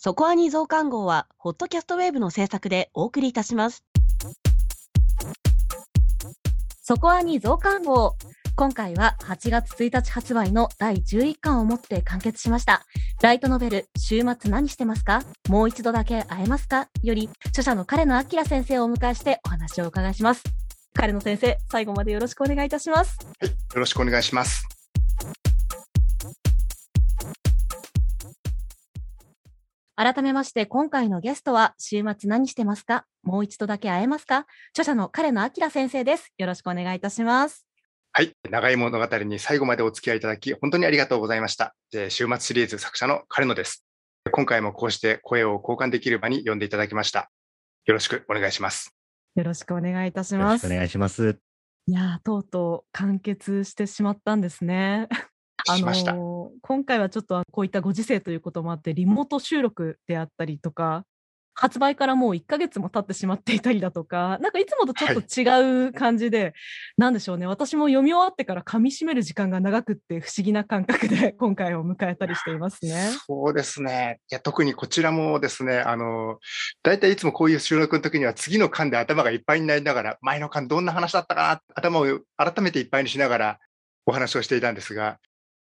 そこアニ増刊号は、ホットキャストウェーブの制作でお送りいたします。そこアニ増刊号。今回は8月1日発売の第11巻をもって完結しました。ライトノベル、週末何してますか？もう一度だけ会えますか？より、著者の彼野明先生をお迎えしてお話をお伺いします。彼野先生、最後までよろしくお願いいたします。はい、よろしくお願いします。改めまして、今回のゲストは、週末何してますか？もう一度だけ会えますか？著者の彼野明先生です。よろしくお願いいたします。はい。長い物語に最後までお付き合いいただき、本当にありがとうございました。週末シリーズ作者の彼野です。今回もこうして声を交換できる場に呼んでいただきました。よろしくお願いします。よろしくお願いいたしよろしくおます。願いします。いやー、とうとう完結してしまったんですね。しました。ー今回はちょっとこういったご時世ということもあって、リモート収録であったりとか、発売からもう1ヶ月も経ってしまっていたりだとか、なんかいつもとちょっと違う感じで、なんでしょうね、私も読み終わってから噛み締める時間が長くって不思議な感覚で 今回を迎えたりしていますね。そうですね。いや、特にこちらもですね、あの、大体いつもこういう収録の時には次の巻で頭がいっぱいになりながら、前の巻どんな話だったかな、頭を改めていっぱいにしながらお話をしていたんですが、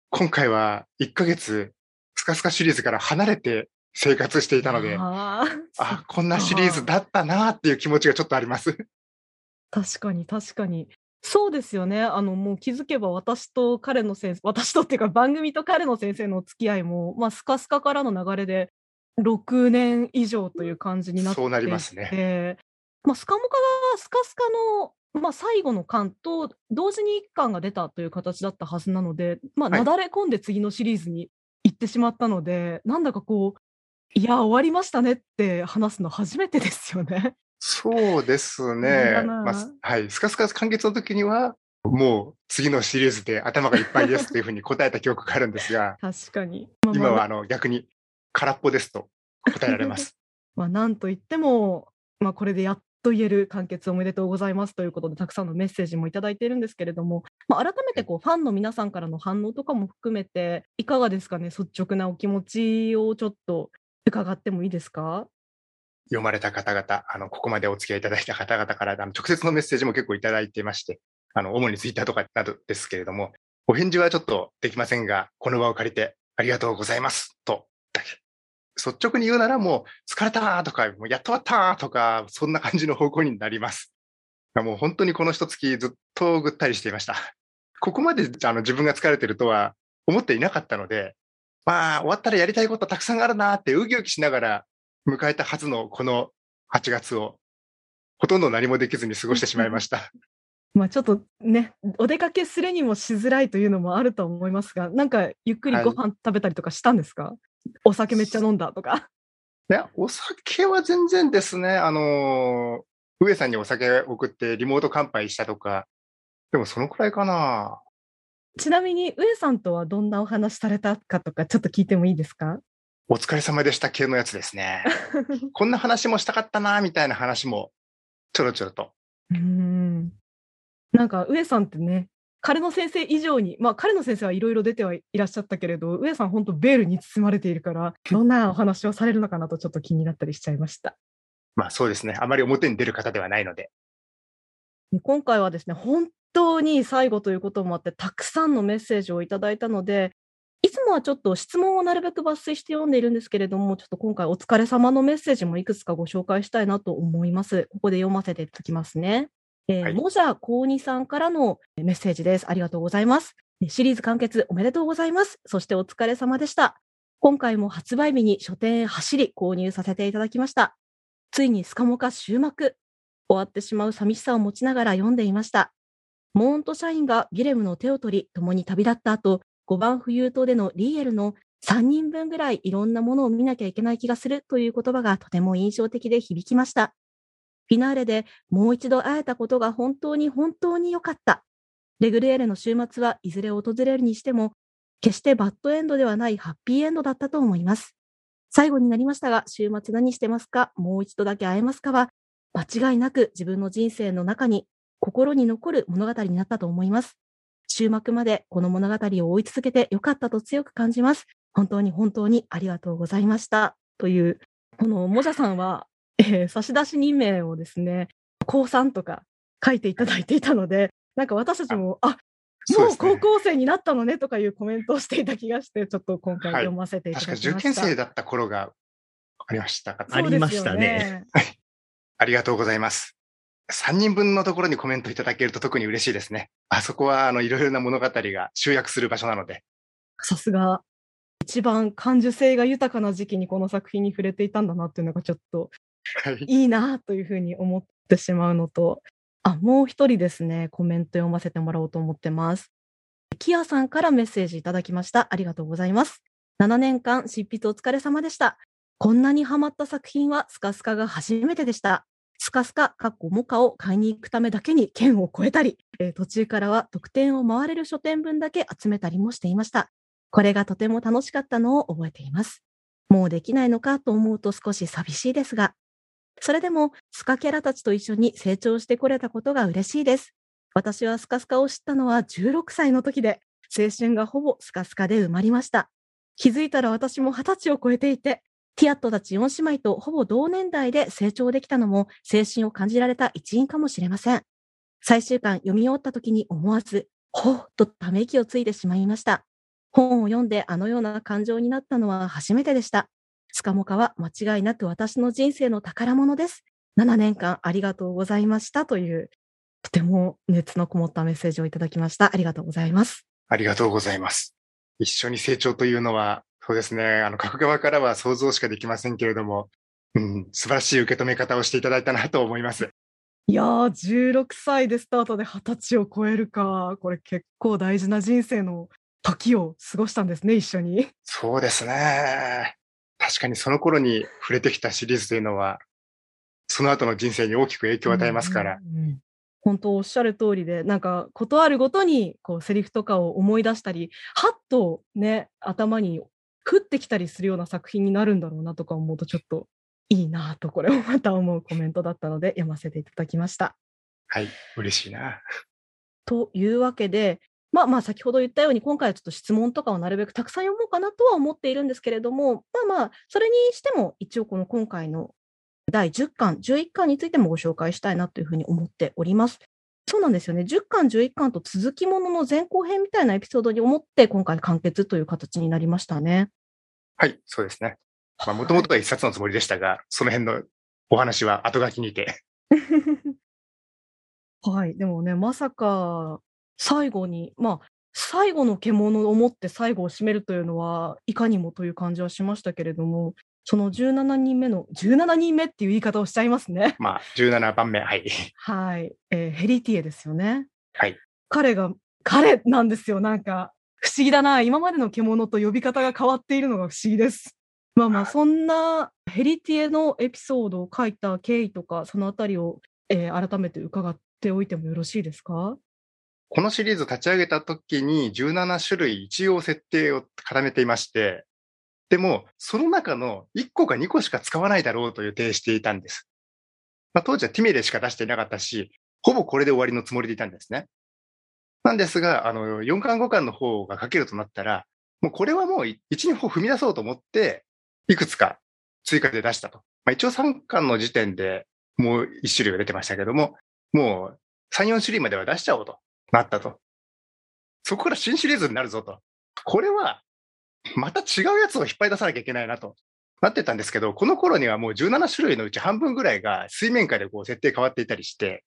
今回は1ヶ月、スカスカシリーズから離れて生活していたので、あーあ、こんなシリーズだったなっていう気持ちがちょっとあります。確かに確かに。そうですよね。あの、もう気づけば私と彼の先生、私とっていうか番組と彼の先生のお付き合いも、まあ、スカスカからの流れで6年以上という感じになってそうなりますねね。まあ、スカモカがスカスカの、まあ、最後の巻と同時に1巻が出たという形だったはずなので、まあ、はいなだれ込んで次のシリーズに行ってしまったので、なんだかこう、いや、終わりましたねって話すの初めてですよね。そうですね。まあ、すはい。スカスカ完結の時には、もう次のシリーズで頭がいっぱいですというふうに答えた記憶があるんですが、確かに。まあまあ今はあの逆に空っぽですと答えられます。まあ、なんといっても、まあ、これでやっと言える完結おめでとうございますということで、たくさんのメッセージもいただいているんですけれども、まあ、改めてこうファンの皆さんからの反応とかも含めて、いかがですかね、率直なお気持ちをちょっと伺ってもいいですか？読まれた方々、あの、ここまでお付き合いいただいた方々から、あの、直接のメッセージも結構いただいていまして、あの、主にツイッターとかなどですけれども、お返事はちょっとできませんが、この場を借りてありがとうございますと、率直に言うならもう、疲れたーとか、もうやっと終わったーとか、そんな感じの方向になります。もう本当にこの一月ずっとぐったりしていました。ここまであの自分が疲れてるとは思っていなかったので、まあ、終わったらやりたいことたくさんあるなーってウキウキしながら迎えたはずのこの8月を、ほとんど何もできずに過ごしてしまいました。まあ、ちょっとね、お出かけするにもしづらいというのもあると思いますが、なんかゆっくりご飯食べたりとかしたんですか、お酒めっちゃ飲んだとか。い や、お酒は全然ですね、あのー上さんにお酒送ってリモート乾杯したとか、でもそのくらいかな。ちなみに、上さんとはどんなお話されたかとか、ちょっと聞いてもいいですか？お疲れ様でした系のやつですね。こんな話もしたかったな、みたいな話も、ちょろちょろと。うーんなんか上さんってね、彼の先生以上に、まあ彼の先生はいろいろ出てはいらっしゃったけれど、上さん本当ベールに包まれているから、どんなお話をされるのかなとちょっと気になったりしちゃいました。まあそうですね。あまり表に出る方ではないので。今回はですね、本当に最後ということもあって、たくさんのメッセージをいただいたので、いつもはちょっと質問をなるべく抜粋して読んでいるんですけれども、ちょっと今回お疲れ様のメッセージもいくつかご紹介したいなと思います。ここで読ませていただきますね。えーはいもじゃこうにさんからのメッセージです。ありがとうございます。えシリーズ完結おめでとうございます。そしてお疲れ様でした。今回も発売日に書店へ走り購入させていただきました。ついにスカモカ終幕。終わってしまう寂しさを持ちながら読んでいました。モーンと社員がギレムの手を取り、共に旅立った後、5番浮遊島でのリーエルの3人分ぐらいいろんなものを見なきゃいけない気がするという言葉がとても印象的で響きました。フィナーレでもう一度会えたことが本当に本当に良かった。レグレーレの週末はいずれ訪れるにしても、決してバッドエンドではないハッピーエンドだったと思います。最後になりましたが、週末何してますか？もう一度だけ会えますかは、間違いなく自分の人生の中に心に残る物語になったと思います。終幕までこの物語を追い続けてよかったと強く感じます。本当に本当にありがとうございました。という、このもじゃさんは、えー差出人名をですね、高3とか書いていただいていたので、なんか私たちも、あもう高校生になったのねとかいうコメントをしていた気がして、ちょっと今回はい読ませていただ確きました。か受験生だった頃がありましたか。ありましたねありがとうございます。3人分のところにコメントいただけると特に嬉しいですね。あそこは、あの、いろいろな物語が集約する場所なので。さすが、一番感受性が豊かな時期にこの作品に触れていたんだなっていうのがちょっとはい。いいなというふうに思ってしまうのと、あ、もう一人ですね、コメント読ませてもらおうと思ってます。キアさんからメッセージいただきました。ありがとうございます。7年間執筆お疲れ様でした。こんなにハマった作品はスカスカが初めてでした。スカスカ、かっこモカを買いに行くためだけに県を越えたり、えー途中からは特典を回れる書店分だけ集めたりもしていました。これがとても楽しかったのを覚えています。もうできないのかと思うと少し寂しいですが、それでもスカキャラたちと一緒に成長してこれたことが嬉しいです。私はスカスカを知ったのは16歳の時で、青春がほぼスカスカで埋まりました。気づいたら私も20歳を超えていて、ティアットたち4姉妹とほぼ同年代で成長できたのも青春を感じられた一因かもしれません。最終巻読み終わった時に思わず、ほうとため息をついてしまいました。本を読んであのような感情になったのは初めてでした。スカモカは間違いなく私の人生の宝物です。7年間ありがとうございましたという、とても熱のこもったメッセージをいただきました。ありがとうございます。ありがとうございます。一緒に成長というのは、そうですね。あの、書く側からは想像しかできませんけれども、うん、素晴らしい受け止め方をしていただいたなと思います。いやー、16歳でスタートで20歳を超えるか。これ結構大事な人生の時を過ごしたんですね、一緒に。そうですね。確かにその頃に触れてきたシリーズというのは、その後の人生に大きく影響を与えますから。うんうんうん本当おっしゃる通りで、なんか、ことあるごとに、こう、セリフとかを思い出したり、はっとね、頭に降ってきたりするような作品になるんだろうなとか思うと、ちょっといいなと、これをまた思うコメントだったので、読ませていただきました。はい、嬉しいな。というわけで、まあまあ先ほど言ったように今回はちょっと質問とかをなるべくたくさん読もうかなとは思っているんですけれども、まあまあ、それにしても一応この今回の第10巻、11巻についてもご紹介したいなというふうに思っております。そうなんですよね。10巻、11巻と続きものの前後編みたいなエピソードに思って今回完結という形になりましたね。はい、そうですね。まあ、もともとは一冊のつもりでしたが、その辺のお話は後書きにて。はい。でもね、まさか、最後に、まあ、最後の獣を持って最後を締めるというのは、いかにもという感じはしましたけれども、その17人目の、17人目っていう言い方をしちゃいますね。まあ、17番目、はい。はい。えーヘリティエですよね。はい。彼が、彼なんですよ。なんか、不思議だな。今までの獣と呼び方が変わっているのが不思議です。まあまあ、そんなヘリティエのエピソードを書いた経緯とか、そのあたりを、えー改めて伺っておいてもよろしいですか？このシリーズ立ち上げた時に17種類一応設定を固めていまして、でも、その中の1個か2個しか使わないだろうと予定していたんです。まあ、当時はティメレしか出していなかったし、ほぼこれで終わりのつもりでいたんですね。なんですが、あの、4巻5巻の方が書けるとなったら、もうこれはもう1、2歩踏み出そうと思って、いくつか追加で出したと。まあ、一応3巻の時点でもう1種類が出てましたけども、もう3、4種類までは出しちゃおうとなったと。そこから新シリーズになるぞと。これは、また違うやつを引っ張り出さなきゃいけないなと。なってたんですけど、この頃にはもう17種類のうち半分ぐらいが水面下でこう設定変わっていたりして、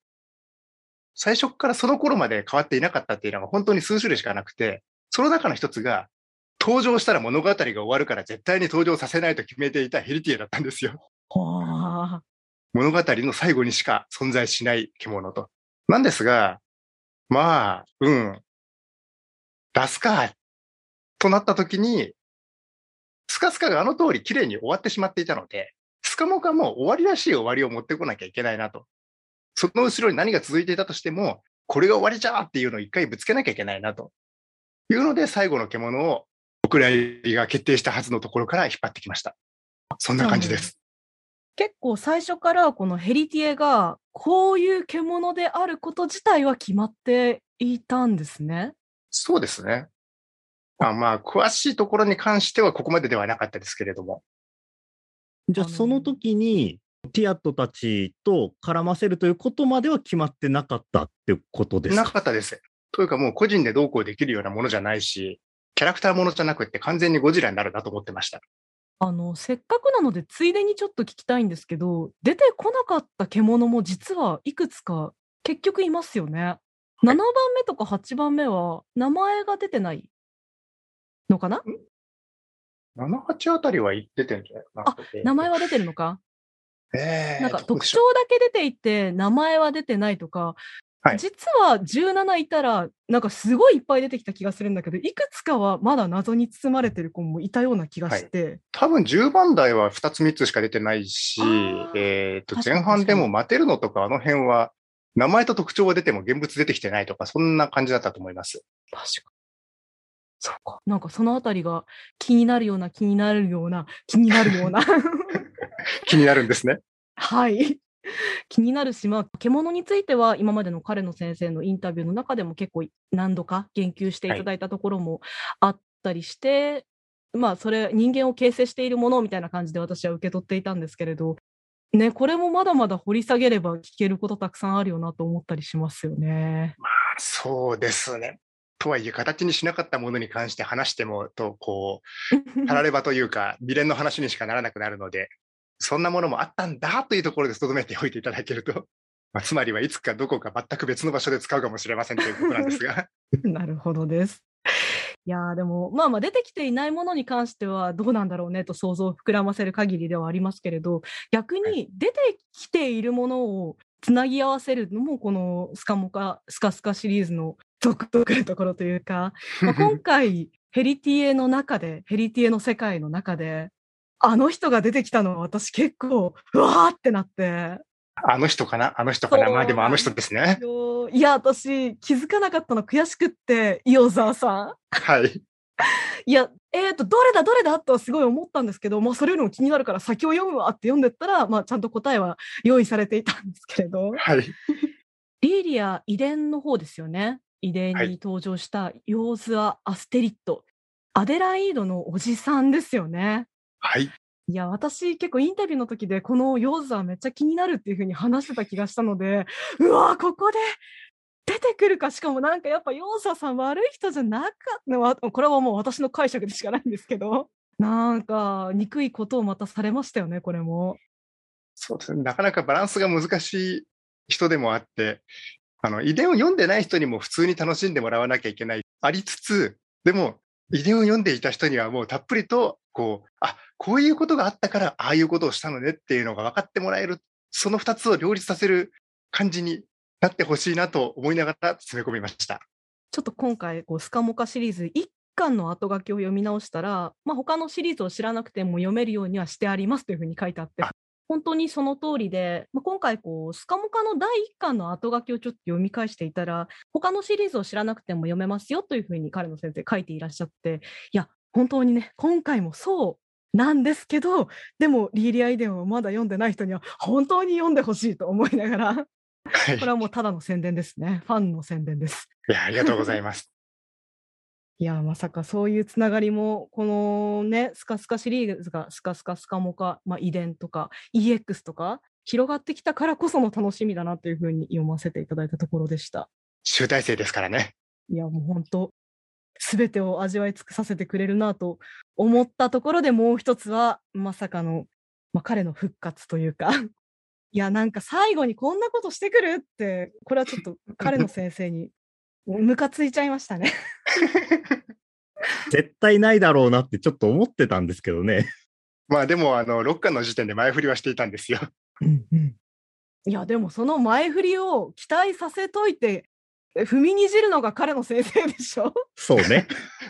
最初からその頃まで変わっていなかったっていうのが本当に数種類しかなくて、その中の一つが、登場したら物語が終わるから絶対に登場させないと決めていたヘリティエだったんですよ。はあ。物語の最後にしか存在しない獣と。なんですが、まあ、うん、出すか、となった時に、スカスカがあの通り綺麗に終わってしまっていたので、スカモカも終わりらしい終わりを持ってこなきゃいけないなと。その後ろに何が続いていたとしても、これが終わりじゃーっていうのを一回ぶつけなきゃいけないなと。いうので、最後の獣を、お蔵入りが決定したはずのところから引っ張ってきました。そんな感じです。結構最初からこのヘリティエがこういう獣であること自体は決まっていたんですね。そうですね。まあまあ、詳しいところに関してはここまでではなかったですけれども。あのーじゃあその時に、ティアットたちと絡ませるということまでは決まってなかったってことですなかかったです。というかもう個人でどうこうできるようなものじゃないし、キャラクターものじゃなくて完全にゴジラになるなと思ってました。あの、せっかくなので、ついでにちょっと聞きたいんですけど、出てこなかった獣も実はいくつか結局いますよね。7番目とか8番目は名前が出てないのかな？7、8あたりは言っててんじゃない？かな。名前は出てるのか？えー、なんか特徴だけ出ていて名前は出てないとか、はい。実は17いたらなんかすごいいっぱい出てきた気がするんだけどいくつかはまだ謎に包まれてる子もいたような気がして、多分10番台は2つ3つしか出てないしえっと、前半でもマテルノとかあの辺は、名前と特徴は出ても現物出てきてないとか、そんな感じだったと思います。確かそうか。なんかそのあたりが気になるような気になるような気になるような。気になる んですね。はい 気になるし、まあ、獣については今までの彼の先生のインタビューの中でも結構何度か言及していただいたところもあったりして、まあそれ人間を形成しているものみたいな感じで私は受け取っていたんですけれど、ね、これもまだまだ掘り下げれば聞けることたくさんあるよなと思ったりしますよね。そうですね。とはいえ、形にしなかったものに関して話しても、と、こう、たらればというか、未練の話にしかならなくなるので、そんなものもあったんだというところで留めておいていただけると、まあ、つまりはいつかどこか全く別の場所で使うかもしれませんということなんですが、なるほどです。いやーでもまあまあ出てきていないものに関してはどうなんだろうねと想像を膨らませる限りではありますけれど逆はに出てきているものをつなぎ合わせるのもこのスカモカスカスカシリーズの独特なところというか、まあ、今回ヘリティエの中でヘリティエの世界の中であの人が出てきたのは私結構うわーってなってあの人かな？あの人かな？まあでもあの人ですね。よいや私気づかなかったの悔しくって伊尾沢さん。はい。いや、えっ、と、どれだ、どれだとはすごい思ったんですけど、まあ、それよりも気になるから先を読むわって読んでったら、まあ、ちゃんと答えは用意されていたんですけれど、はい。リーリア異伝の方ですよね。異伝はいに登場したヨーズア・アステリッド。アデライードのおじさんですよね。はい。いや、私結構インタビューの時でこのヨーズアめっちゃ気になるっていう風に話してた気がしたので、うわここで出てくるか、しかもなんかやっぱヨーズアさん悪い人じゃなかったわこれはもう私の解釈でしかないんですけど、なんか憎いことをまたされましたよね、これも。そうですね。なかなかバランスが難しい人でもあって、あの、遺伝を読んでない人にも普通に楽しんでもらわなきゃいけない。ありつつ、でも、遺伝を読んでいた人にはもうたっぷりと、こう、あ、こういうことがあったから、ああいうことをしたのねっていうのが分かってもらえる、その二つを両立させる感じになってほしいなと思いながら詰め込みました。ちょっと今回こうスカモカシリーズ1巻の後書きを読み直したら、まあ、他のシリーズを知らなくても読めるようにはしてありますというふうに書いてあってあ本当にその通りで、まあ、今回こうスカモカの第1巻の後書きをちょっと読み返していたら他のシリーズを知らなくても読めますよというふうに彼の先生書いていらっしゃっていや本当にね今回もそうなんですけどでもリーリアイデンをまだ読んでない人には本当に読んでほしいと思いながらはい。これはもうただの宣伝ですねファンの宣伝です。いや、ありがとうございます。いや、まさかそういうつながりも、このね、スカスカシリーズがスカスカスカモカ、まあ、遺伝とか EX とか広がってきたからこその楽しみだなというふうに読ませていただいたところでした。集大成ですからね。いや、もう本当、すべてを味わい尽くさせてくれるなと思ったところでもう一つは、まさかの、まあ、彼の復活というか、いや、なんか最後にこんなことしてくるって、これはちょっと彼の先生にムカついちゃいましたね。絶対ないだろうなってちょっと思ってたんですけどね。まあでも、あの、6巻の時点で前振りはしていたんですよ。いやでもその前振りを期待させといてえ踏みにじるのが彼の先生でしょ？そうね。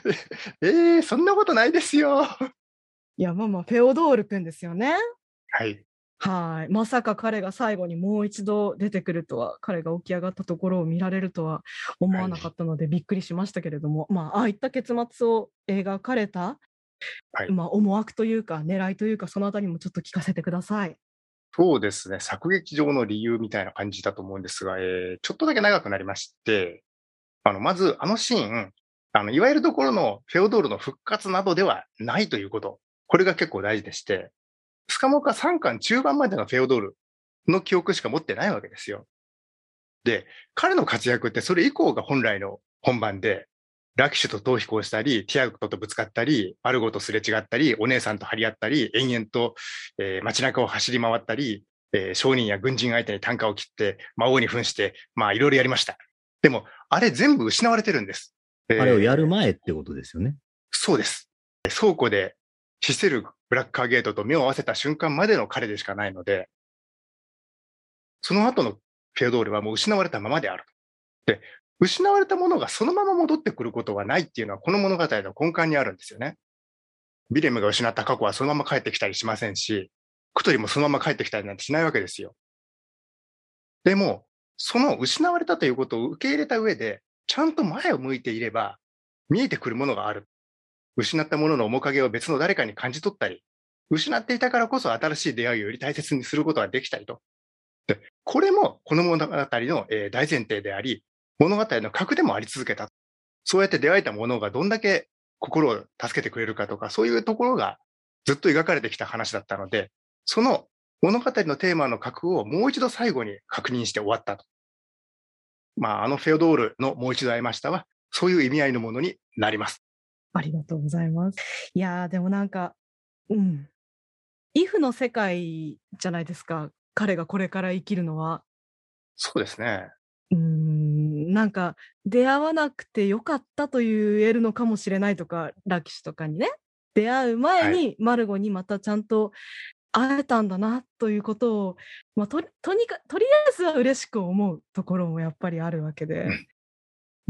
えー、そんなことないですよ。いやまあまあフェオドールくんですよね。はい。はいまさか彼が最後にもう一度出てくるとは彼が起き上がったところを見られるとは思わなかったのでびっくりしましたけれども、まあああいった結末を描かれた、はいまあ、思惑というか狙いというかそのあたりもちょっと聞かせてください。そうですね。作劇上の理由みたいな感じだと思うんですが、えーちょっとだけ長くなりまして、あの、まず、あのシーン、あの、いわゆるところのフェオドールの復活などではないということ。これが結構大事でして、スカモカ3巻中盤までのフェオドールの記憶しか持ってないわけですよ。で、彼の活躍ってそれ以降が本来の本番で、ラキシュと逃避行したり、ティアゴとぶつかったり、アルゴとすれ違ったり、お姉さんと張り合ったり、延々と、えー、街中を走り回ったり、えー、商人や軍人相手に単価を切って、魔王に扮して、まあいろいろやりました。でも、あれ全部失われてるんです。えー、あれをやる前ってことですよね。そうです。倉庫でシセルブラッカーゲートと目を合わせた瞬間までの彼でしかないので、その後のフェオドールはもう失われたままである。で、失われたものがそのまま戻ってくることはないっていうのはこの物語の根幹にあるんですよね。ビレムが失った過去はそのまま帰ってきたりしませんし、クトリもそのまま帰ってきたりなんてしないわけですよ。でも、その失われたということを受け入れた上で、ちゃんと前を向いていれば、見えてくるものがある。失ったものの面影を別の誰かに感じ取ったり、失っていたからこそ新しい出会いをより大切にすることができたりと。でこれもこの物語の、大前提であり、物語の核でもあり続けた。そうやって出会えたものがどんだけ心を助けてくれるかとか、そういうところがずっと描かれてきた話だったので、その物語のテーマの核をもう一度最後に確認して終わったと。まあ、あのフェオドールのもう一度会いましたは、そういう意味合いのものになります。ありがとうございます。いやー、でもなんか、うん。イフの世界じゃないですか。彼がこれから生きるのは。そうですね。うん、なんか、出会わなくてよかったと言えるのかもしれないとか、ラキシュとかにね、出会う前に、マルゴにまたちゃんと会えたんだなということを、まあ、ととにかとりあえずは嬉しく思うところもやっぱりあるわけで、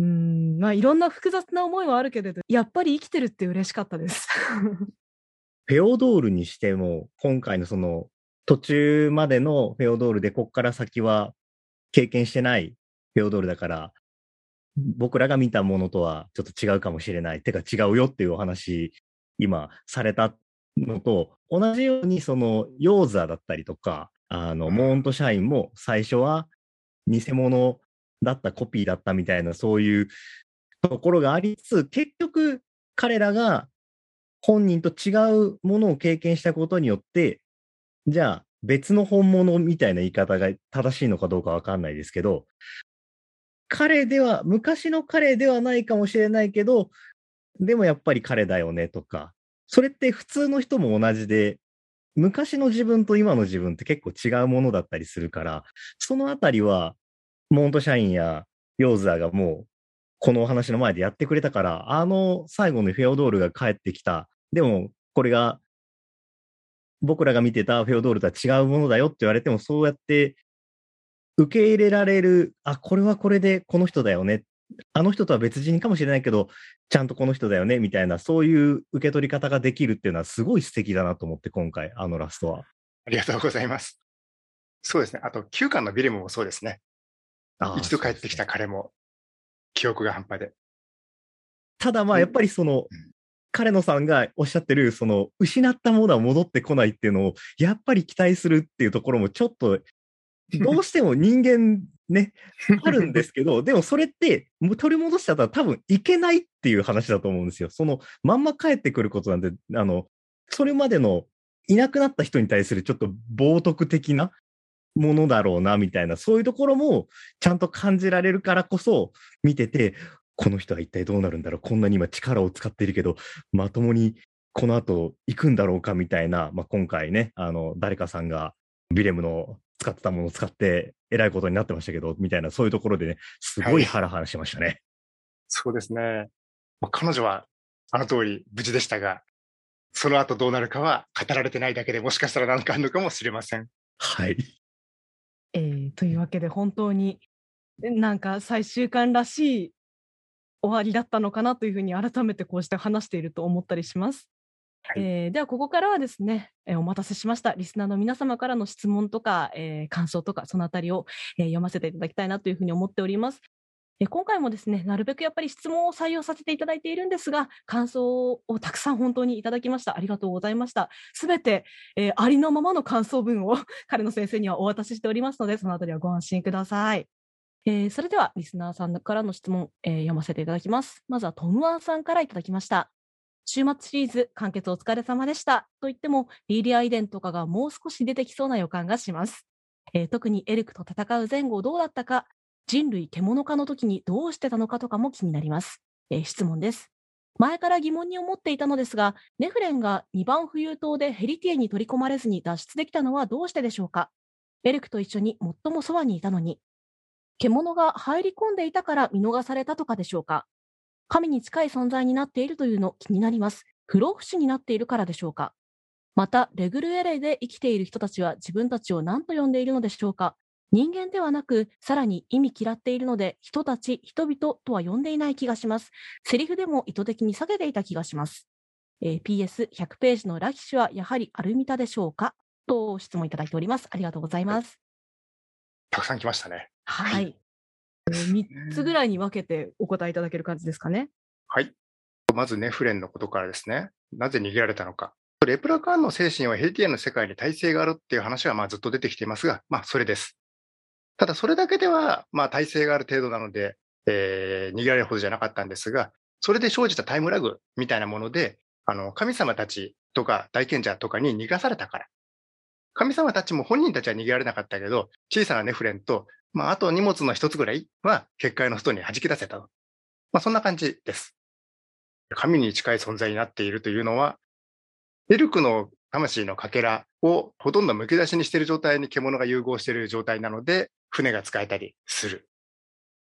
うん、まあいろんな複雑な思いはあるけれど、やっぱり生きてるって嬉しかったです。フェオドールにしても、今回のその途中までのフェオドールで、こっから先は経験してないフェオドールだから、僕らが見たものとはちょっと違うかもしれない。てか違うよっていうお話、今されたのと、同じようにそのヨーザーだったりとか、あの、モーント社員も最初は偽物だった、コピーだったみたいな、そういうところがありつつ、結局彼らが本人と違うものを経験したことによって、じゃあ別の本物みたいな言い方が正しいのかどうかわかんないですけど、彼では、昔の彼ではないかもしれないけど、でもやっぱり彼だよねとか、それって普通の人も同じで、昔の自分と今の自分って結構違うものだったりするから、そのあたりは、モント社員やヨーザーがもう、このお話の前でやってくれたから、あの最後のフェオドールが帰ってきた。でも、これが、僕らが見てたフェオドールとは違うものだよって言われても、そうやって受け入れられる、あ、これはこれでこの人だよね。あの人とは別人かもしれないけど、ちゃんとこの人だよね、みたいな、そういう受け取り方ができるっていうのはすごい素敵だなと思って、今回、あのラストは。ありがとうございます。そうですね。あと、9巻のビレムもそうですね。一度帰ってきた彼も、記憶が半端で。ただまあ、やっぱりその、うん、彼野さんがおっしゃってる、その、失ったものは戻ってこないっていうのを、やっぱり期待するっていうところも、ちょっとどうしても人間ね、あるんですけど、でもそれって取り戻しちゃったら多分いけないっていう話だと思うんですよ。そのまんま帰ってくることなんで、あの、それまでのいなくなった人に対するちょっと冒涜的なものだろうな、みたいな、そういうところもちゃんと感じられるからこそ見てて、この人は一体どうなるんだろうこんなに今力を使っているけど、まともにこの後行くんだろうかみたいな、まあ、今回ね、あの、誰かさんがビレムの使ってたものを使って、えらいことになってましたけど、みたいな、そういうところでね、すごいハラハラしましたね。はい、そうですね。彼女は、あの通り無事でしたが、その後どうなるかは語られてないだけでもしかしたら何かあるのかもしれません。はい。えー、というわけで本当になんか最終巻らしい終わりだったのかなというふうに改めてこうして話していると思ったりします。はい、えー、ではここからはですね、えー、お待たせしましたリスナーの皆様からの質問とか、えー、感想とかそのあたりを、え読ませていただきたいなというふうに思っております。え今回もですね、なるべくやっぱり質問を採用させていただいているんですが、感想をたくさん本当にいただきました。ありがとうございました。すべて、えありのままの感想文を 彼の先生にはお渡ししておりますので、そのあたりはご安心ください。えー、それではリスナーさんからの質問、えー、読ませていただきます。まずはトムアンさんからいただきました。週末シリーズ完結お疲れ様でしたと言っても、リーリア遺伝とかがもう少し出てきそうな予感がします。えー、特にエルクと戦う前後どうだったか、人類獣化の時にどうしてたのかとかも気になります。えー、質問です。前から疑問に思っていたのですが、ネフレンが2番浮遊島でヘリティエに取り込まれずに脱出できたのはどうしてでしょうかエルクと一緒に最もそばにいたのに。獣が入り込んでいたから見逃されたとかでしょうか神に近い存在になっているというの気になります。不老不死になっているからでしょうかまた、レグルエレイで生きている人たちは自分たちを何と呼んでいるのでしょうか人間ではなく、さらに意味嫌っているので、人たち、人々とは呼んでいない気がします。セリフでも意図的に下げていた気がします。えー、PS100 ページのラキシュはやはりアルミタでしょうか？と質問いただいております。ありがとうございます。たくさん来ましたね。はい。3つぐらいに分けてお答えいただける感じですかね？はい。まずネフレンのことからですね。なぜ逃げられたのか。レプラカーンの精神はヘリティアンの世界に耐性があるっていう話はまあずっと出てきていますが、まあそれです。ただそれだけではまあ耐性がある程度なので、えー、逃げられるほどじゃなかったんですが、それで生じたタイムラグみたいなもので、あの、神様たちとか大賢者とかに逃がされたから。神様たちも本人たちは逃げられなかったけど、小さなネフレンと、まあ、あと荷物の一つぐらいは結界の外に弾き出せたと。まあ、そんな感じです。神に近い存在になっているというのは、エルクの魂のかけらをほとんどむき出しにしている状態に獣が融合している状態なので、船が使えたりする。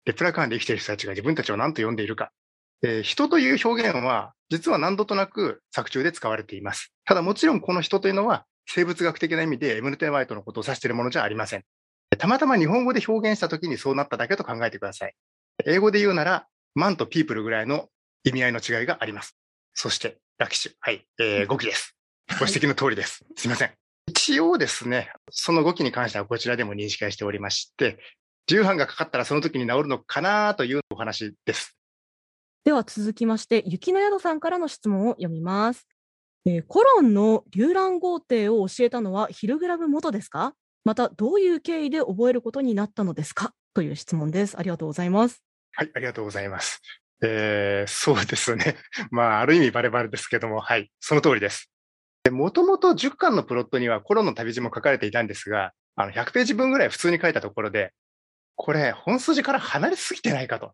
レプラカーンで生きている人たちが自分たちを何と呼んでいるか。えー、人という表現は、実は何度となく作中で使われています。ただもちろんこの人というのは、生物学的な意味でエムルテンワイトのことを指しているものじゃありません。たまたま日本語で表現したときにそうなっただけと考えてください。英語で言うなら、マンとピープルぐらいの意味合いの違いがあります。そして、ラキシュ。はい。えー、5期です。ご指摘の通りです。すいません。一応ですね、その5期に関してはこちらでも認識しておりまして、重版がかかったらその時に治るのかなというお話です。では続きまして、雪の宿さんからの質問を読みます。えー、コロンの流乱豪邸を教えたのはヒルグラム元ですか？また、どういう経緯で覚えることになったのですか？という質問です。ありがとうございます。はい、ありがとうございます。えー、そうですね。まあ、ある意味バレバレですけども、はい、その通りです。もともと10巻のプロットにはコロンの旅路も書かれていたんですが、あの、100ページ分ぐらい普通に書いたところで、これ、本筋から離れすぎてないかと。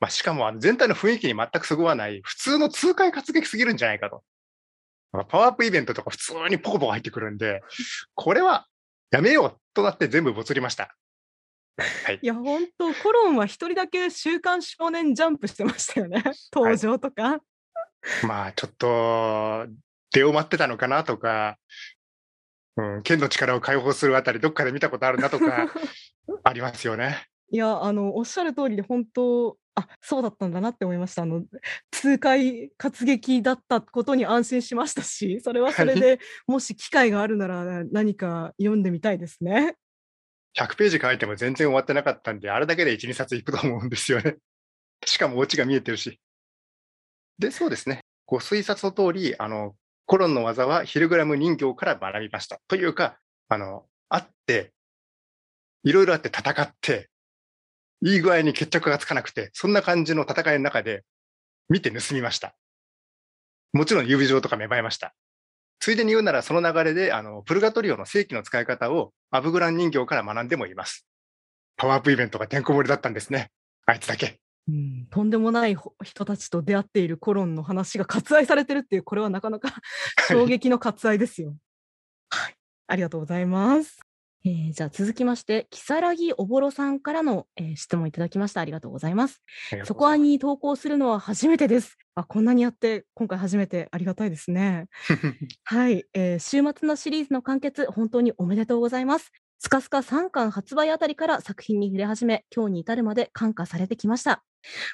まあ、しかも、全体の雰囲気に全くそぐわない、普通の痛快活劇すぎるんじゃないかと。パワーアップイベントとか普通にポコポコ入ってくるんで、これはやめようとなって全部ボツりました。はい、いや、本当コロンは一人だけ週刊少年ジャンプしてましたよね。登場とか。はい、まあ、ちょっと、出を待ってたのかなとか、うん、剣の力を解放するあたり、どっかで見たことあるなとか、ありますよね。いや、あの、おっしゃる通りで、本当、あそうだったんだなって思いました。あの痛快活劇だったことに安心しましたし、それはそれで、はい、もし機会があるなら何か読んでみたいですね。100ページ書いても全然終わってなかったんで、あれだけで1、2冊いくと思うんですよね。しかもオチが見えてるし。で、そうですね。ご推察の通り、あの、コロンの技はヒルグラム人形から学びました。というか、あの、あって、いろいろあって戦って、いい具合に決着がつかなくて、そんな感じの戦いの中で見て盗みました。もちろん指状とか芽生えました。ついでに言うならその流れで、あの、プルガトリオの正規の使い方をアブグラン人形から学んでもいます。パワーアップイベントがてんこ盛りだったんですね。あいつだけ。うん、とんでもない人たちと出会っているコロンの話が割愛されてるっていう、これはなかなか 衝撃の割愛ですよ。はい。ありがとうございます。えー、じゃあ続きまして、木更木おぼろさんからの、えー、質問いただきました。ありがとうございます。そこはに投稿するのは初めてです。あ、こんなにやって、今回初めてありがたいですね。はい、えー、週末のシリーズの完結、本当におめでとうございます。スカスカ3巻発売あたりから作品に触れ始め、今日に至るまで感化されてきました。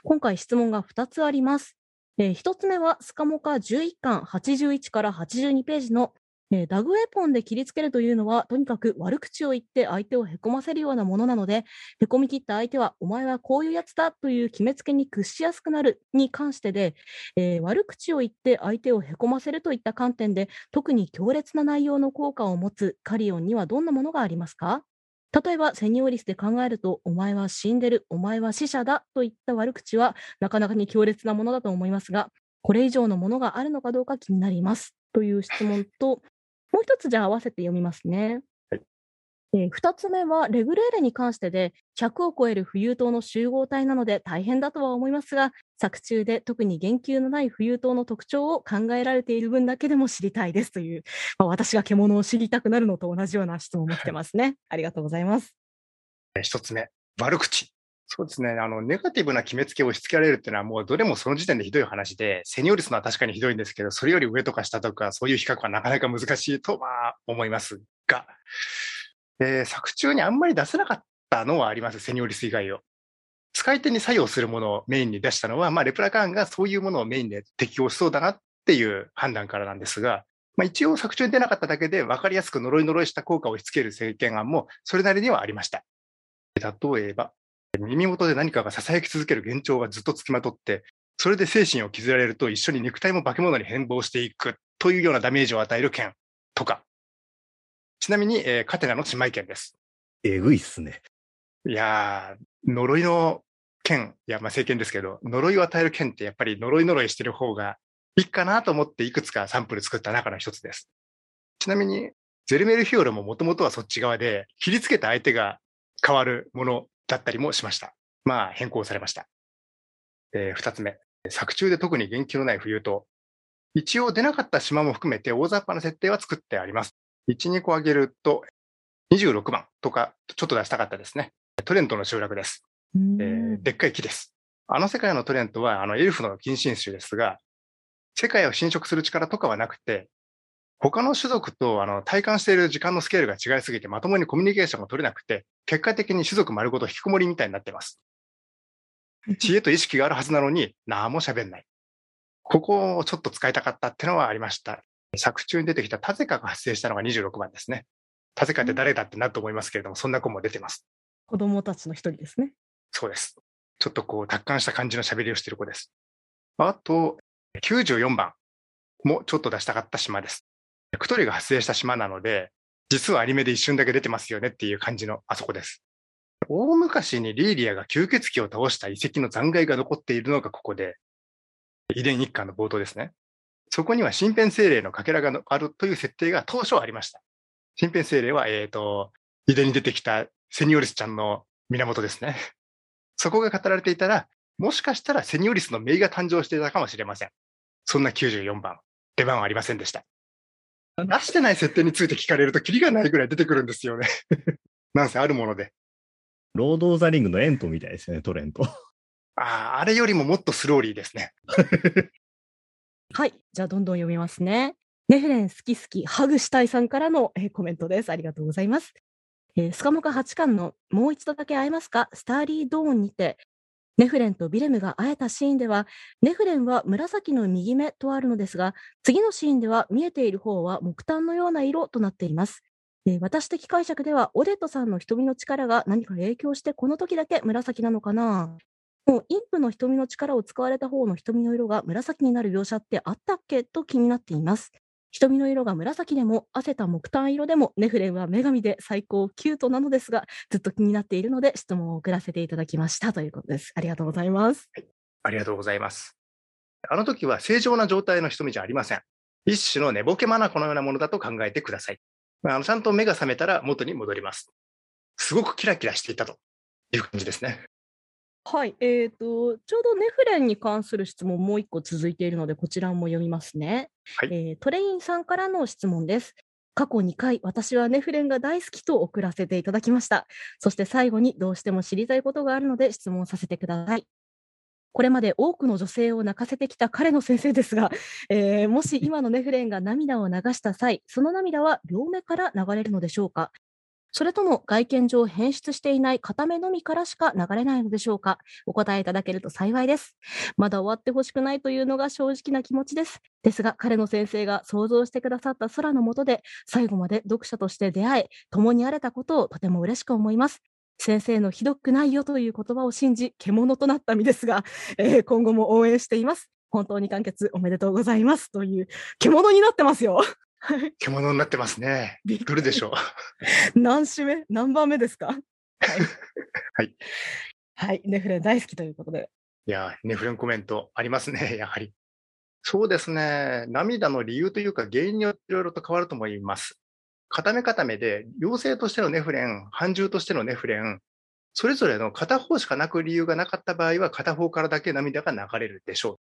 今回質問が2つあります。えー、1つ目はスカモカ11巻81から82ページの、えー、ダグウェポンで切りつけるというのはとにかく悪口を言って相手をへこませるようなものなのでへこみ切った相手はお前はこういうやつだという決めつけに屈しやすくなるに関してで、えー、悪口を言って相手をへこませるといった観点で特に強烈な内容の効果を持つカリオンにはどんなものがありますか？例えば、セニオリスで考えると、お前は死んでる、お前は死者だといった悪口は、なかなかに強烈なものだと思いますが、これ以上のものがあるのかどうか気になります。という質問と、もう一つじゃあ合わせて読みますね。えー二つ目は、レグレーレに関してで、100を超える浮遊塔の集合体なので大変だとは思いますが、作中で特に言及のない浮遊塔の特徴を考えられている分だけでも知りたいですという、まあ、私が獣を知りたくなるのと同じような質問も来てますね。ありがとうございます。一つ目、悪口。そうですね。あの、ネガティブな決めつけを押し付けられるっていうのはもうどれもその時点でひどい話で、セニョリスのは確かにひどいんですけど、それより上とか下とか、そういう比較はなかなか難しいとは思いますが、え作中にあんまり出せなかったのはあります、セニョリス以外を。使い手に作用するものをメインに出したのは、まあ、レプラカーンがそういうものをメインで適用しそうだなっていう判断からなんですが、まあ、一応作中に出なかっただけで分かりやすく呪い呪いした効果を押し付ける政権案もそれなりにはありました。例えば、耳元で何かが囁き続ける幻聴がずっとつきまとって、それで精神を削られると一緒に肉体も化け物に変貌していくというようなダメージを与える剣とか。ちなみに、えーカテナの姉妹剣です。えぐいっすね。いやー、呪いの剣、いや、まあ、聖剣ですけど、呪いを与える剣ってやっぱり呪い呪いしてる方がいいかなと思っていくつかサンプル作った中の一つです。ちなみに、ゼルメルヒオルももともとはそっち側で、切りつけた相手が変わるものだったりもしました。まあ、変更されました。えー二つ目。作中で特に言及のない浮遊と、一応出なかった島も含めて大雑把な設定は作ってあります。1、2個上げると、26番とか、ちょっと出したかったですね。トレントの集落です。えんーでっかい木です。あの世界のトレントは、あのエルフの近親種ですが、世界を侵食する力とかはなくて、他の種族とあの体感している時間のスケールが違いすぎて、まともにコミュニケーションが取れなくて、結果的に種族丸ごと引きこもりみたいになってます。知恵と意識があるはずなのに、何も喋んない。ここをちょっと使いたかったってのはありました。作中に出てきたタゼカが発生したのが26番ですね。タゼカって誰だってなると思いますけれども、そんな子も出てます。子供たちの一人ですね。そうです。ちょっとこう、達観した感じの喋りをしている子です。あと、94番もちょっと出したかった島です。クトリが発生した島なので、実はアニメで一瞬だけ出てますよねっていう感じのあそこです。大昔にリーリアが吸血鬼を倒した遺跡の残骸が残っているのがここで、遺伝一巻の冒頭ですね。そこには身辺精霊のかけらがあるという設定が当初ありました。身辺精霊は、えっ、と、遺伝に出てきたセニオリスちゃんの源ですね。そこが語られていたら、もしかしたらセニオリスの名が誕生していたかもしれません。そんな94番、出番はありませんでした。出してない設定について聞かれるとキリがないぐらい出てくるんですよね。なんせあるもので。ロード・オブ・ザ・リングのエントみたいですよね、トレント。ああ、あれよりももっとスローリーですね。はい。じゃあ、どんどん読みますね。ネフレン好き好き、ハグしたいさんからの、えーコメントです。ありがとうございます。えースカモカ8巻のもう一度だけ会えますか？スターリー・ドーンにて、ネフレンとビレムが会えたシーンでは、ネフレンは紫の右目とあるのですが、次のシーンでは見えている方は木炭のような色となっています。えー私的解釈では、オデットさんの瞳の力が何か影響して、この時だけ紫なのかな？もうインプの瞳の力を使われた方の瞳の色が紫になる描写ってあったっけ？と気になっています。瞳の色が紫でも、汗た木炭色でも、ネフレンは女神で最高キュートなのですが、ずっと気になっているので質問を送らせていただきましたということです。ありがとうございます。ありがとうございます。あの時は正常な状態の瞳じゃありません。一種の寝ぼけ眼のようなものだと考えてください。まああのちゃんと目が覚めたら元に戻ります。すごくキラキラしていたという感じですね。はい、えーと、ちょうどネフレンに関する質問もう一個続いているので、こちらも読みますね。はいえートレインさんからの質問です。過去2回、私はネフレンが大好きと送らせていただきました。そして最後にどうしても知りたいことがあるので質問させてください。これまで多くの女性を泣かせてきた彼の先生ですが、えーもし今のネフレンが涙を流した際、その涙は両目から流れるのでしょうか？それとも外見上変質していない片目のみからしか流れないのでしょうか？お答えいただけると幸いです。まだ終わってほしくないというのが正直な気持ちです。ですが、彼の先生が想像してくださった空の下で、最後まで読者として出会え、共にあれたことをとても嬉しく思います。先生のひどくないよという言葉を信じ、獣となった身ですが、えー今後も応援しています。本当に完結おめでとうございます。という、獣になってますよ。はい獣になってますね。びっくりどれでしょう。何種目？何番目ですか？はい。はい。はい。ネフレン大好きということで。いやー、ネフレンコメントありますね、やはり。そうですね。涙の理由というか原因によっていろいろと変わると思います。固め固めで、陽性としてのネフレン、反重としてのネフレン、それぞれの片方しか泣く理由がなかった場合は、片方からだけ涙が流れるでしょう。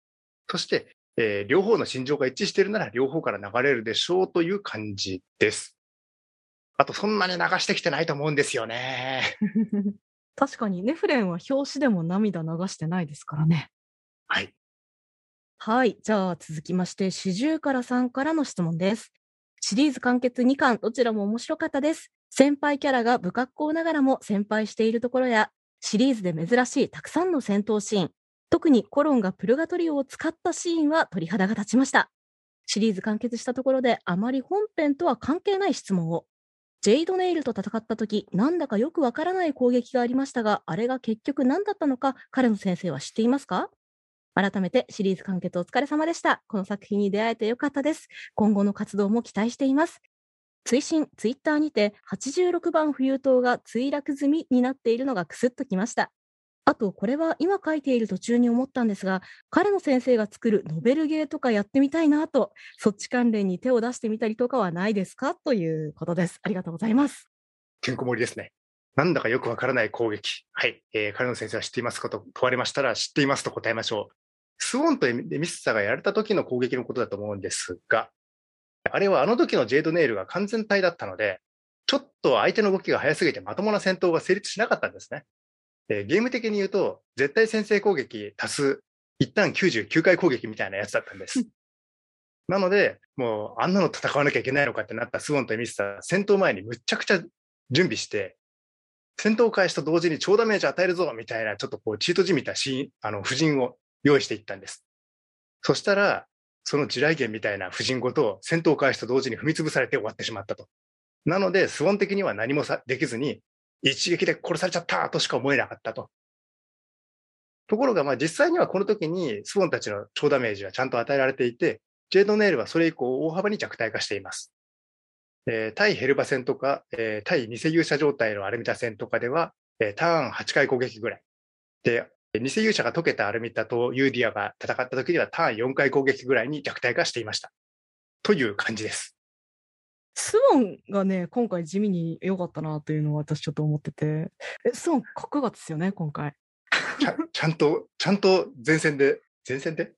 そして、えー両方の心情が一致しているなら、両方から流れるでしょうという感じです。あと、そんなに流してきてないと思うんですよね。確かにネフレンは表紙でも涙流してないですからね。はい。はい。じゃあ続きまして、四十からさんからの質問です。シリーズ完結2巻、どちらも面白かったです。先輩キャラが不格好ながらも先輩しているところや、シリーズで珍しいたくさんの戦闘シーン、特にコロンがプルガトリオを使ったシーンは鳥肌が立ちました。シリーズ完結したところであまり本編とは関係ない質問を。ジェイドネイルと戦った時、なんだかよくわからない攻撃がありましたが、あれが結局何だったのか、彼の先生は知っていますか？改めてシリーズ完結お疲れ様でした。この作品に出会えてよかったです。今後の活動も期待しています。追伸、ツイッターにて86番冬島が墜落済みになっているのがクスッときました。あと、これは今書いている途中に思ったんですが、彼の先生が作るノベルゲーとかやってみたいなと、そっち関連に手を出してみたりとかはないですか？ということです。ありがとうございます。てんこ盛りですね。なんだかよくわからない攻撃。はい。えー彼の先生は知っていますかと問われましたら、知っていますと答えましょう。スウォンとエミスサがやられた時の攻撃のことだと思うんですが、あれはあの時のジェイドネイルが完全体だったので、ちょっと相手の動きが速すぎてまともな戦闘が成立しなかったんですね。えーゲーム的に言うと、絶対先制攻撃足す一旦99回攻撃みたいなやつだったんです。なので、もうあんなの戦わなきゃいけないのかってなったスウォンとエミスサ、戦闘前にむっちゃくちゃ準備して、戦闘開始と同時に超ダメージ与えるぞみたいな、ちょっとこう、チートじみたシーン、あの、布陣を用意していったんです。そしたら、その地雷原みたいな布陣ごと戦闘開始と同時に踏み潰されて終わってしまったと。なので、スウォン的には何もさできずに、一撃で殺されちゃったとしか思えなかったと。ところが、まあ実際にはこの時にスウォンたちの超ダメージはちゃんと与えられていて、ジェイドネイルはそれ以降大幅に弱体化しています。えー対ヘルバ戦とか、えー対偽勇者状態のアルミタ戦とかでは、えーターン8回攻撃ぐらい。で、偽勇者が解けたアルミタとユーディアが戦った時にはターン4回攻撃ぐらいに弱体化していました。という感じです。スウォンがね、今回地味に良かったなというのを私ちょっと思ってて。え、スウォンかっこよかったですよね、今回。ちゃちゃんと、ちゃんと前線で、前線で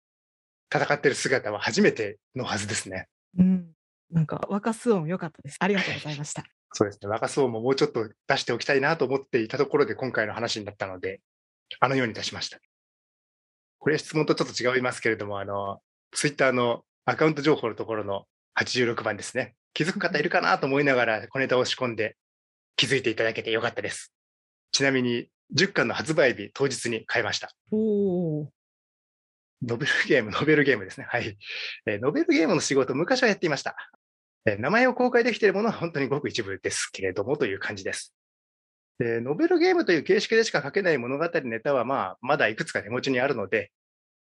戦ってる姿は初めてのはずですね。うん。なんか若スウォン良かったです。ありがとうございました。そうですね。若そうももうちょっと出しておきたいなと思っていたところで今回の話になったので、あのように出しました。これ質問とちょっと違いますけれども、あの、ツイッターのアカウント情報のところの86番ですね。気づく方いるかなと思いながら小ネタを仕込んで気づいていただけてよかったです。ちなみに10巻の発売日当日に買いました。おお。ノベルゲーム、ノベルゲームですね。はい。えーノベルゲームの仕事、昔はやっていました。えー名前を公開できているものは本当にごく一部ですけれどもという感じです。でノベルゲームという形式でしか書けない物語ネタは、まあ、まだいくつか手持ちにあるので、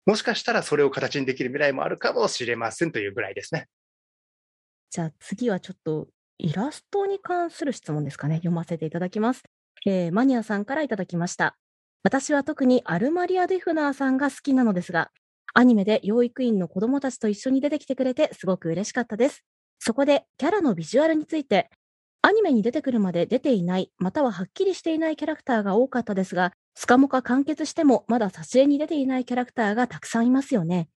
もしかしたらそれを形にできる未来もあるかもしれませんというぐらいですね。じゃあ次はちょっとイラストに関する質問ですかね。読ませていただきます。えーマニアさんからいただきました。私は特にアルマリア・デフナーさんが好きなのですが、アニメで養育院の子供たちと一緒に出てきてくれてすごく嬉しかったです。そこでキャラのビジュアルについて、アニメに出てくるまで出ていない、またははっきりしていないキャラクターが多かったですが、スカモカ完結してもまだ撮影に出ていないキャラクターがたくさんいますよね。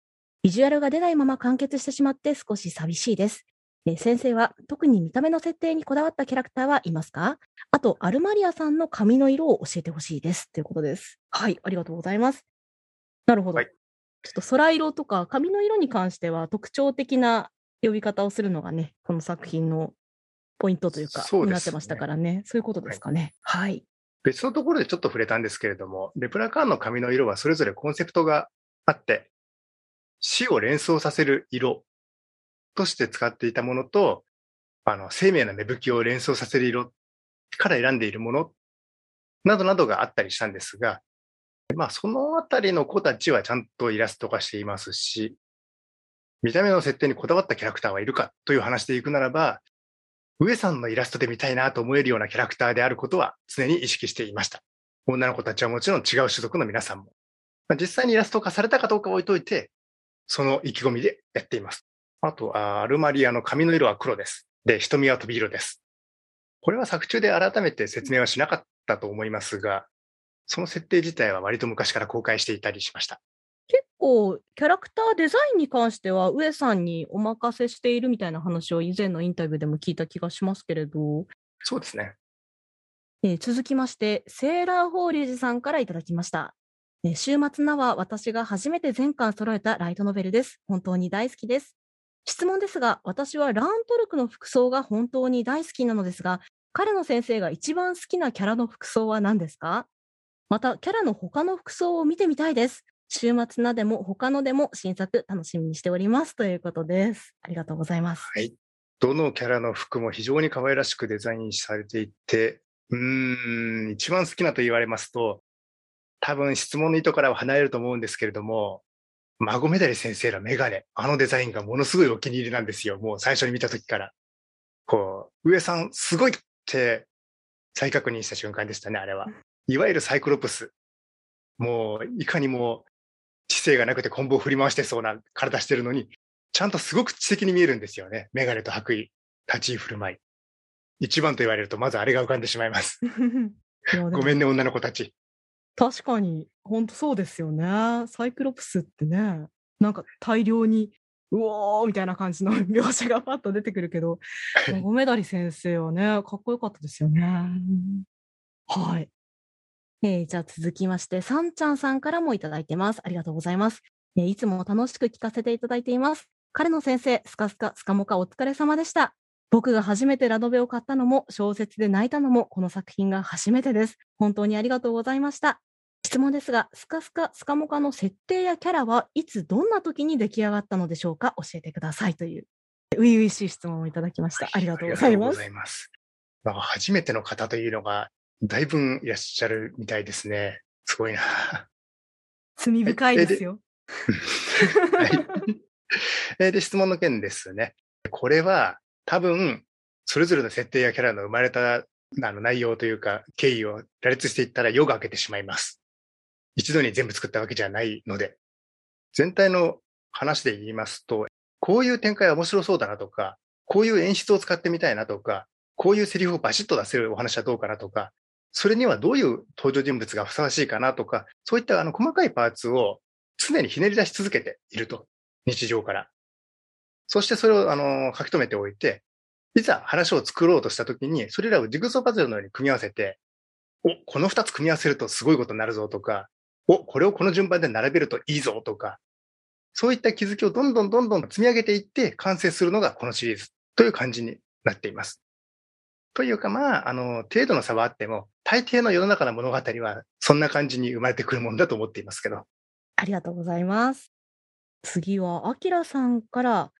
ビジュアルが出ないまま完結してしまって少し寂しいです。えー先生は特に見た目の設定にこだわったキャラクターはいますか？あと、アルマリアさんの髪の色を教えてほしいです。ということです。はい、ありがとうございます。なるほど。はいちょっと空色とか髪の色に関しては特徴的な呼び方をするのがね、この作品のポイントというか、そうねになってましたからね。そういうことですかね。はい。別のところでちょっと触れたんですけれども、レプラカーンの髪の色はそれぞれコンセプトがあって、死を連想させる色として使っていたものと、あの、生命の芽吹きを連想させる色から選んでいるものなどなどがあったりしたんですが、まあ、そのあたりの子たちはちゃんとイラスト化していますし、見た目の設定にこだわったキャラクターはいるかという話でいくならば、上さんのイラストで見たいなと思えるようなキャラクターであることは常に意識していました。女の子たちはもちろん違う種族の皆さんも。実際にイラスト化されたかどうか置いといて、その意気込みでやっています。あと、アルマリアの髪の色は黒です。で、瞳は飛び色です。これは作中で改めて説明はしなかったと思いますが、その設定自体は割と昔から公開していたりしました。結構、キャラクターデザインに関しては、上さんにお任せしているみたいな話を以前のインタビューでも聞いた気がしますけれど、そうですね。えー続きまして、セーラーホーリージさんからいただきました。えー週末なは私が初めて全巻揃えたライトノベルです。本当に大好きです。質問ですが、私はラーントルクの服装が本当に大好きなのですが、彼の先生が一番好きなキャラの服装は何ですか？また、キャラの他の服装を見てみたいです。週末なでも他のでも新作楽しみにしております。ということです。ありがとうございます。はい。どのキャラの服も非常に可愛らしくデザインされていて、うーん、一番好きなと言われますと、多分質問の意図からは離れると思うんですけれども、孫メダリ先生のメガネ、あのデザインがものすごいお気に入りなんですよ。もう最初に見た時から。こう、上さんすごいって再確認した瞬間でしたね、あれは。いわゆるサイクロプス。もう、いかにも知性がなくてコンボを振り回してそうな体してるのに、ちゃんとすごく知的に見えるんですよね。メガネと白衣、立ち居振る舞い。一番と言われると、まずあれが浮かんでしまいます。ごめんね、女の子たち。確かに、本当そうですよね。サイクロプスってね、なんか大量に、うおーみたいな感じの描写がパッと出てくるけど、ゴメダリ先生はね、かっこよかったですよね。はい。えーじゃあ続きまして、さんちゃんさんからもいただいてます。ありがとうございます。えーいつも楽しく聞かせていただいています。彼の先生、スカスカ、スカモカお疲れ様でした。僕が初めてラノベを買ったのも、小説で泣いたのも、この作品が初めてです。本当にありがとうございました。質問ですが、スカスカ、スカモカの設定やキャラはいつどんな時に出来上がったのでしょうか？教えてくださいという、初々しい質問をいただきました。ありがとうございますありがとうござ。います。まあ、初めての方というのが、だいぶいらっしゃるみたいですね。すごいな。罪深いですよ。はい えーで、質問の件ですね。これは多分、それぞれの設定やキャラの生まれたあの内容というか、経緯を羅列していったら夜が明けてしまいます。一度に全部作ったわけじゃないので。全体の話で言いますと、こういう展開は面白そうだなとか、こういう演出を使ってみたいなとか、こういうセリフをバシッと出せるお話はどうかなとか、それにはどういう登場人物がふさわしいかなとか、そういったあの細かいパーツを常にひねり出し続けていると。日常から。そしてそれをあの書き留めておいて、いざ話を作ろうとしたときに、それらをジグソーパズルのように組み合わせて、お、この二つ組み合わせるとすごいことになるぞとか、お、これをこの順番で並べるといいぞとか、そういった気づきをどんどんどんどん積み上げていって完成するのがこのシリーズという感じになっています。というかまあ、あの、程度の差はあっても、大抵の世の中の物語はそんな感じに生まれてくるもんだと思っていますけど。ありがとうございます。次は、あきらさんから、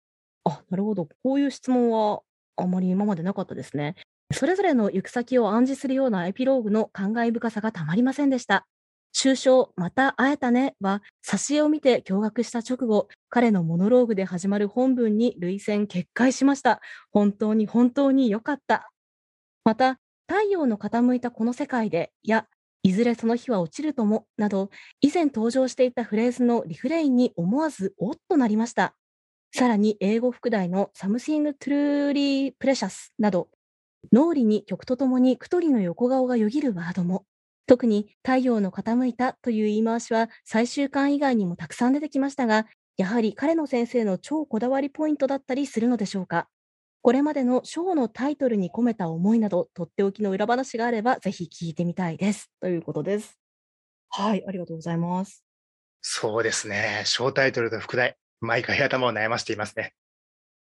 あ、なるほど。こういう質問はあまり今までなかったですね。それぞれの行く先を暗示するようなエピローグの感慨深さがたまりませんでした。終章、また会えたねは、挿絵を見て驚愕した直後、彼のモノローグで始まる本文に涙腺決壊しました。本当に本当に良かった。また、太陽の傾いたこの世界で、や、いずれその日は落ちるとも、など、以前登場していたフレーズのリフレインに思わずおっとなりました。さらに英語副題の Something Truly Precious など、脳裏に曲とともにクトリの横顔がよぎるワードも、特に太陽の傾いたという言い回しは最終巻以外にもたくさん出てきましたが、やはり彼の先生の超こだわりポイントだったりするのでしょうか。これまでの章のタイトルに込めた思いなど、とっておきの裏話があれば、ぜひ聞いてみたいです。ということです。はい、ありがとうございます。そうですね。小タイトルと副題、毎回頭を悩ませていますね。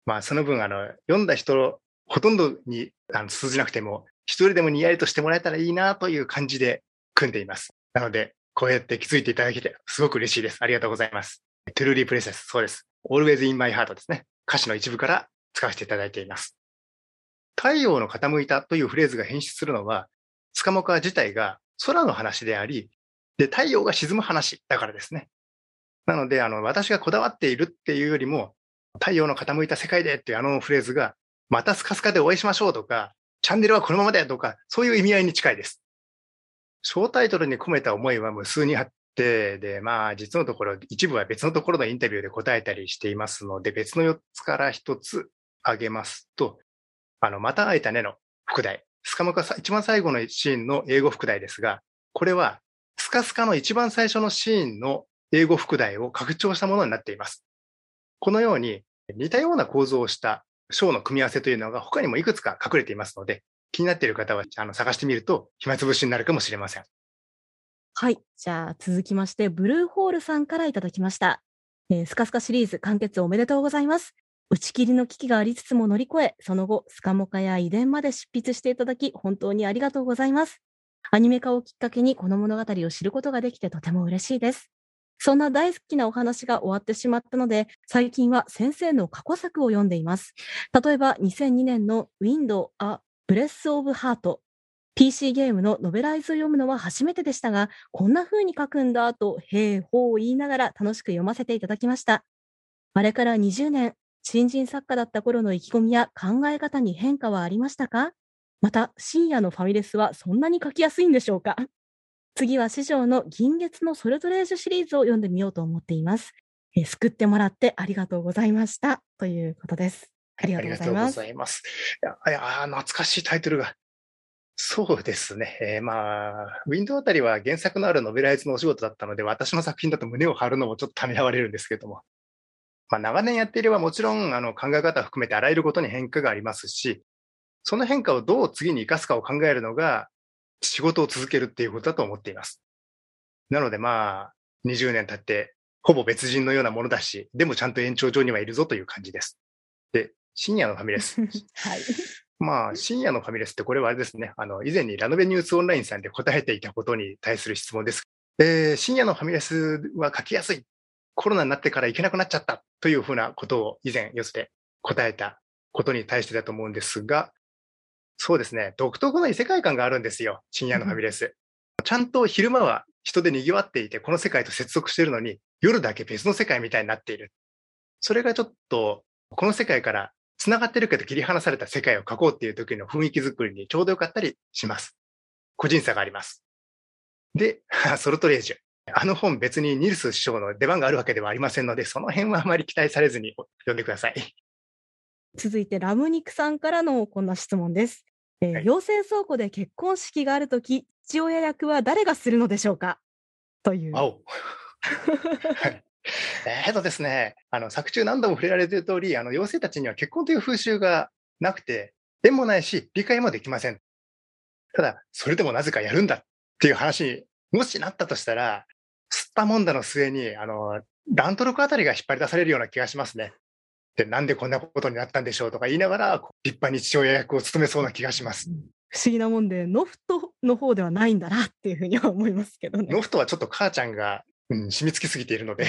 まあ、その分、あの、読んだ人、ほとんどにあの通じなくても、一人でもにやりとしてもらえたらいいなという感じで組んでいます。なので、こうやって気づいていただけて、すごく嬉しいです。ありがとうございます。トゥルーリープレセス、そうです。Always in my heart ですね。歌詞の一部から使わせていただいています。太陽の傾いたというフレーズが変質するのは、塚本自体が空の話であり、で、太陽が沈む話だからですね。なので、あの、私がこだわっているっていうよりも、太陽の傾いた世界でっていうあのフレーズが、またスカスカでお会いしましょうとか、チャンネルはこのままでとか、そういう意味合いに近いです。小タイトルに込めた思いは無数にあって、で、まあ、実のところ、一部は別のところのインタビューで答えたりしていますので、別の4つから1つ挙げますと、あの、また会えたねの副題。スカムカ一番最後のシーンの英語副題ですが、これは、スカスカの一番最初のシーンの英語副題を拡張したものになっています。このように似たような構造をした章の組み合わせというのが他にもいくつか隠れていますので、気になっている方はあの探してみると暇つぶしになるかもしれません。はい。じゃあ続きまして、ブルーホールさんからいただきました。えー、スカスカシリーズ完結おめでとうございます。打ち切りの危機がありつつも乗り越え、その後、スカモカや遺伝まで執筆していただき、本当にありがとうございます。アニメ化をきっかけにこの物語を知ることができてとても嬉しいです。そんな大好きなお話が終わってしまったので、最近は先生の過去作を読んでいます。例えば、2002年の Window a Breath of Heart。PC ゲームのノベライズを読むのは初めてでしたが、こんな風に書くんだと、へーほー言いながら楽しく読ませていただきました。あれから20年、新人作家だった頃の意気込みや考え方に変化はありましたか？また、深夜のファミレスはそんなに書きやすいんでしょうか？次は師匠の銀月のソルトレージュシリーズを読んでみようと思っています。えー、救ってもらってありがとうございました。ということです。ありがとうございます。ありがとうございます。いや、懐かしいタイトルが。そうですね。えー、まあ、ウィンドウあたりは原作のあるノベライズのお仕事だったので、私の作品だと胸を張るのもちょっとためらわれるんですけれども。まあ、長年やっていればもちろんあの考え方を含めてあらゆることに変化がありますし、その変化をどう次に生かすかを考えるのが仕事を続けるっていうことだと思っています。なのでまあ、20年経って、ほぼ別人のようなものだし、でもちゃんと延長上にはいるぞという感じです。で、深夜のファミレス。はい。まあ、深夜のファミレスってこれはあれですね。あの、以前にラノベニュースオンラインさんで答えていたことに対する質問です。えー、深夜のファミレスは書きやすい。コロナになってから行けなくなっちゃったというふうなことを以前、よそで答えたことに対してだと思うんですが、そうですね。独特の異世界観があるんですよ。深夜のファミレス。ちゃんと昼間は人で賑わっていて、この世界と接続しているのに、夜だけ別の世界みたいになっている。それがちょっと、この世界から繋がってるけど切り離された世界を描こうっていう時の雰囲気作りにちょうどよかったりします。個人差があります。で、ソルトレージュ。あの本別にニルス師匠の出番があるわけではありませんので、その辺はあまり期待されずに読んでください。続いてラムニクさんからのこんな質問です。えーはい、妖精倉庫で結婚式があるとき、父親役は誰がするのでしょうか？という。はい、えーとですね、あの作中何度も触れられている通り、あの妖精たちには結婚という風習がなくて、縁もないし、理解もできません。ただ、それでもなぜかやるんだっていう話にもしなったとしたら、吸ったもんだの末に、あの、ラントロクあたりが引っ張り出されるような気がしますね。で、なんでこんなことになったんでしょう？とか言いながら、立派に父親役を務めそうな気がします。不思議なもんで、ノフトの方ではないんだなっていうふうには思いますけどね。ノフトはちょっと母ちゃんが、うん、染み付きすぎているので。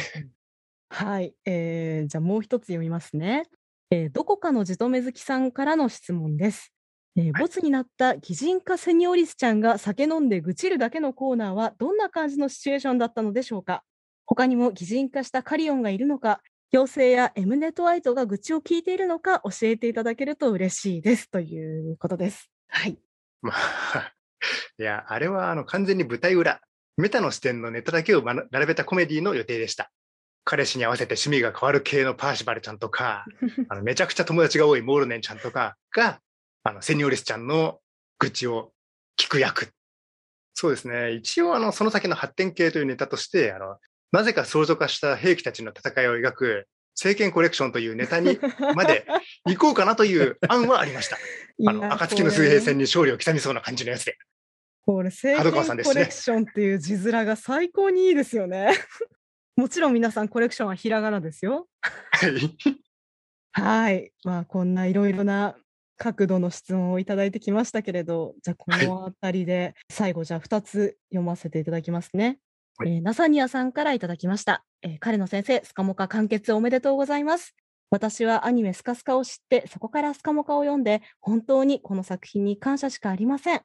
はい、えー、じゃあもう一つ読みますね。えー、どこかのじとめ好きさんからの質問です。えー、ボツになった擬人化セニオリスちゃんが酒飲んで愚痴るだけのコーナーはどんな感じのシチュエーションだったのでしょうか？他にも擬人化したカリオンがいるのか行政やエムネットアイトが愚痴を聞いているのか教えていただけると嬉しいですということです。はい。まあ、いや、あれはあの完全に舞台裏、メタの視点のネタだけを並べたコメディの予定でした。彼氏に合わせて趣味が変わる系のパーシバルちゃんとか、あのめちゃくちゃ友達が多いモールネンちゃんとかが、あのセニョリスちゃんの愚痴を聞く役。そうですね。一応、あの、その先の発展系というネタとして、あの、なぜか相乗化した兵器たちの戦いを描く政権コレクションというネタに まで行こうかなという 案はありました。あの、暁の水平線に勝利を刻みそうな感じのやつで。これ、政権コレクションっていう字面が最高にいいですよね。もちろん皆さんコレクションはひらがなですよ。はい。はい。まあ、こんないろいろな角度の質問をいただいてきましたけれど、じゃあこのあたりで最後じゃあ2つ読ませていただきますね。はい、えー、ナサニアさんからいただきました。えー、彼の先生、スカモカ完結おめでとうございます。私はアニメスカスカを知って、そこからスカモカを読んで、本当にこの作品に感謝しかありません。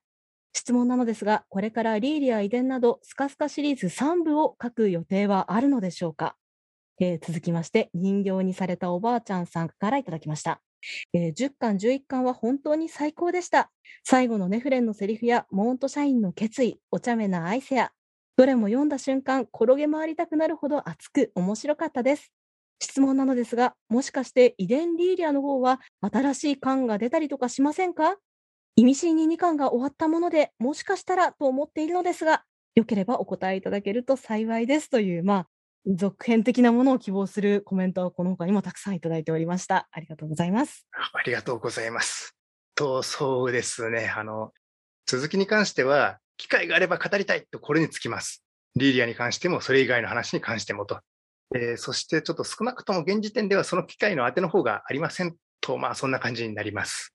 質問なのですが、これからリーリア遺伝などスカスカシリーズ3部を書く予定はあるのでしょうか、えー、続きまして、人形にされたおばあちゃんさんからいただきました。えー、10巻、11巻は本当に最高でした。最後のネフレンのセリフやモーント社員の決意、お茶目なアイセア、どれも読んだ瞬間、転げ回りたくなるほど熱く面白かったです。質問なのですが、もしかして遺伝リーリアの方は新しい巻が出たりとかしませんか？意味深に2巻が終わったもので、もしかしたらと思っているのですが、よければお答えいただけると幸いですという、まあ、続編的なものを希望するコメントをこの他にもたくさんいただいておりました。ありがとうございます。ありがとうございます。と、そうですね。あの、続きに関しては、機会があれば語りたいとこれにつきます。リーリアに関しても、それ以外の話に関してもと。えーそしてちょっと少なくとも現時点ではその機会の当ての方がありませんと、まあそんな感じになります。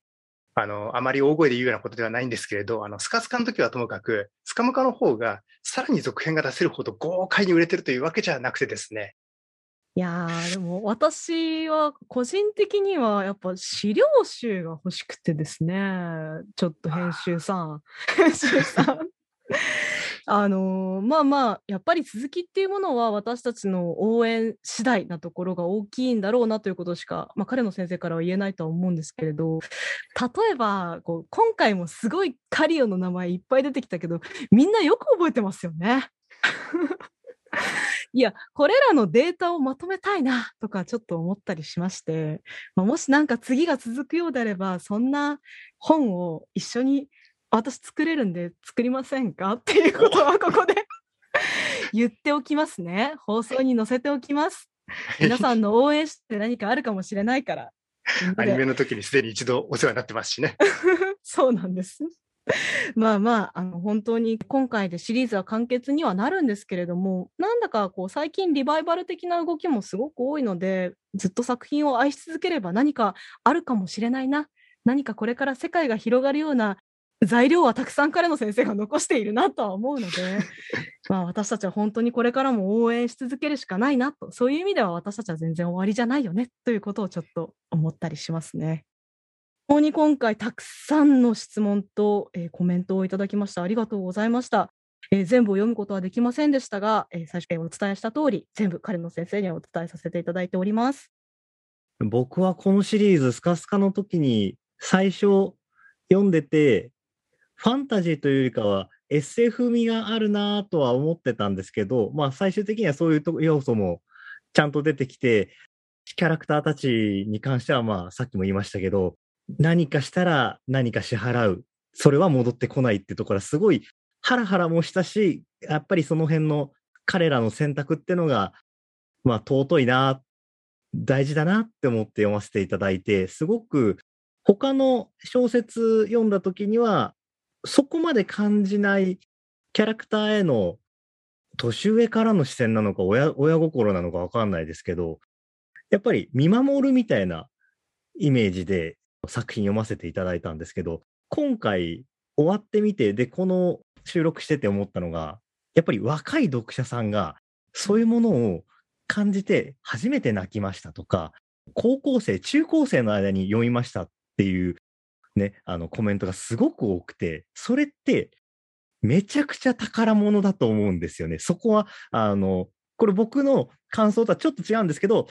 あの、あまり大声で言うようなことではないんですけれど、あの、スカスカの時はともかく、スカムカの方がさらに続編が出せるほど豪快に売れてるというわけじゃなくてですね、いやー、でも私は個人的にはやっぱ資料集が欲しくてですね、ちょっと編集さん、編集さん。あのーまあまあ、やっぱり続きっていうものは私たちの応援次第なところが大きいんだろうなということしか、まあ彼の先生からは言えないとは思うんですけれど、例えば、こう今回もすごいカリオの名前いっぱい出てきたけど、みんなよく覚えてますよね。いや、これらのデータをまとめたいなとかちょっと思ったりしまして、まあ、もしなんか次が続くようであれば、そんな本を一緒に私作れるんで作りませんか？っていうことはここで 言っておきますね。放送に載せておきます。皆さんの応援して何かあるかもしれないから。アニメの時にすでに一度お世話になってますしね。そうなんです。まあまあ、あの本当に今回でシリーズは完結にはなるんですけれども、なんだかこう最近リバイバル的な動きもすごく多いので、ずっと作品を愛し続ければ何かあるかもしれないな、何かこれから世界が広がるような材料はたくさん彼の先生が残しているなとは思うので、まあ私たちは本当にこれからも応援し続けるしかないなと、そういう意味では私たちは全然終わりじゃないよねということをちょっと思ったりしますね。本当に今回たくさんの質問と、えーコメントをいただきました。ありがとうございました。えー全部を読むことはできませんでしたが、えー最初にお伝えした通り、全部彼の先生にはお伝えさせていただいております。僕はこのシリーズ、スカスカの時に最初読んでて、ファンタジーというよりかは SF 味があるなとは思ってたんですけど、まあ最終的にはそういう要素もちゃんと出てきて、キャラクターたちに関してはまあさっきも言いましたけど、何かしたら何か支払う。それは戻ってこないってところはすごいハラハラもしたし、やっぱりその辺の彼らの選択ってのが、まあ尊いな、大事だなって思って読ませていただいて、すごく他の小説読んだ時には、そこまで感じないキャラクターへの年上からの視線なのか親親心なのかわかんないですけど、やっぱり見守るみたいなイメージで作品読ませていただいたんですけど、今回終わってみて、で、この収録してて思ったのが、やっぱり若い読者さんがそういうものを感じて初めて泣きましたとか、高校生、中高生の間に読みましたっていうね、あのコメントがすごく多くて、それってめちゃくちゃ宝物だと思うんですよね。そこは、あの、これ僕の感想とはちょっと違うんですけど、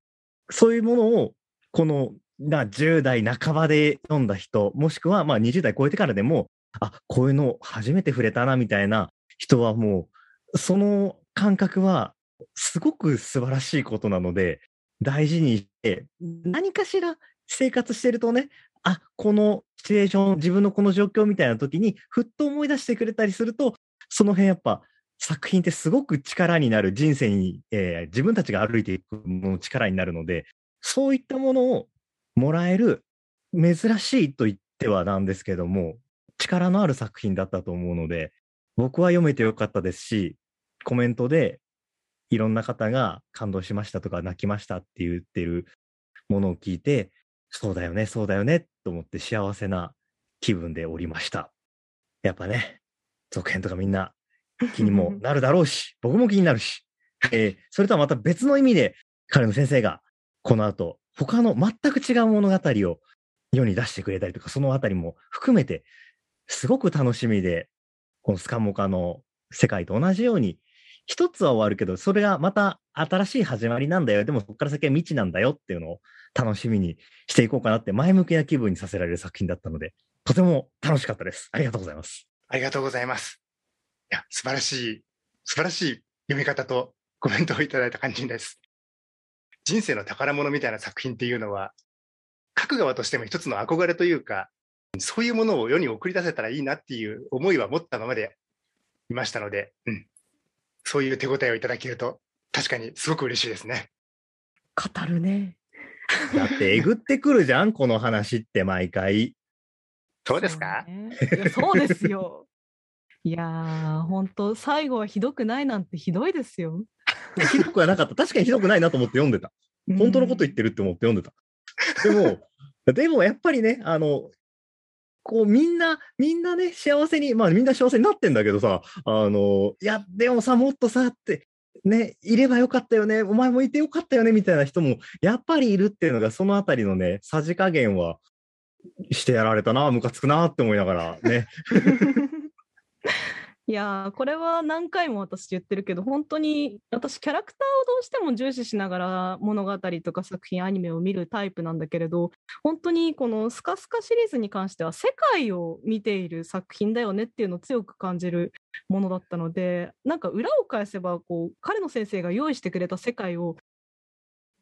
そういうものを、この、な10代半ばで読んだ人、もしくはまあ20代超えてからでも、あ、こういうの初めて触れたな、みたいな人はもう、その感覚はすごく素晴らしいことなので、大事にして、何かしら生活してるとね、あ、このシチュエーション、自分のこの状況みたいな時に、ふっと思い出してくれたりすると、その辺やっぱ作品ってすごく力になる人生に、えー自分たちが歩いていくもの力になるので、そういったものをもらえる珍しいと言ってはなんですけども、力のある作品だったと思うので、僕は読めてよかったですし、コメントでいろんな方が感動しましたとか泣きましたって言ってるものを聞いて、そうだよね、そうだよね、と思って幸せな気分でおりました。やっぱね、続編とかみんな気にもなるだろうし、僕も気になるし、えーそれとはまた別の意味で、彼の先生がこの後、他の全く違う物語を世に出してくれたりとか、そのあたりも含めて、すごく楽しみで、このスカモカの世界と同じように、一つは終わるけど、それがまた新しい始まりなんだよ。でもそこから先は未知なんだよっていうのを楽しみにしていこうかなって前向きな気分にさせられる作品だったので、とても楽しかったです。ありがとうございます。ありがとうございます。いや、素晴らしい素晴らしい読み方とコメントをいただいた感じです。人生の宝物みたいな作品っていうのは、書く側としても一つの憧れというか、そういうものを世に送り出せたらいいなっていう思いは持ったままでいましたので、うん。そういう手応えをいただけると、確かにすごく嬉しいですね。語るね。だって、えぐってくるじゃん、この話って毎回。そうですか？そうねそうですよ。いやー、本当最後はひどくないなんてひどいですよ。ひどくはなかった。確かにひどくないなと思って読んでた。本当のこと言ってるって思って読んでた。でも、でもやっぱりね、あの、こうみんな、みんなね、幸せに、まあみんな幸せになってんだけどさ、あの、いや、でもさ、もっとさ、って、ね、いればよかったよね、お前もいてよかったよね、みたいな人も、やっぱりいるっていうのが、そのあたりのね、さじ加減は、してやられたな、ムカつくなって思いながらね。いやーこれは何回も私言ってるけど本当に私キャラクターをどうしても重視しながら物語とか作品アニメを見るタイプなんだけれど本当にこのスカスカシリーズに関しては世界を見ている作品だよねっていうのを強く感じるものだったのでなんか裏を返せばこう彼の先生が用意してくれた世界を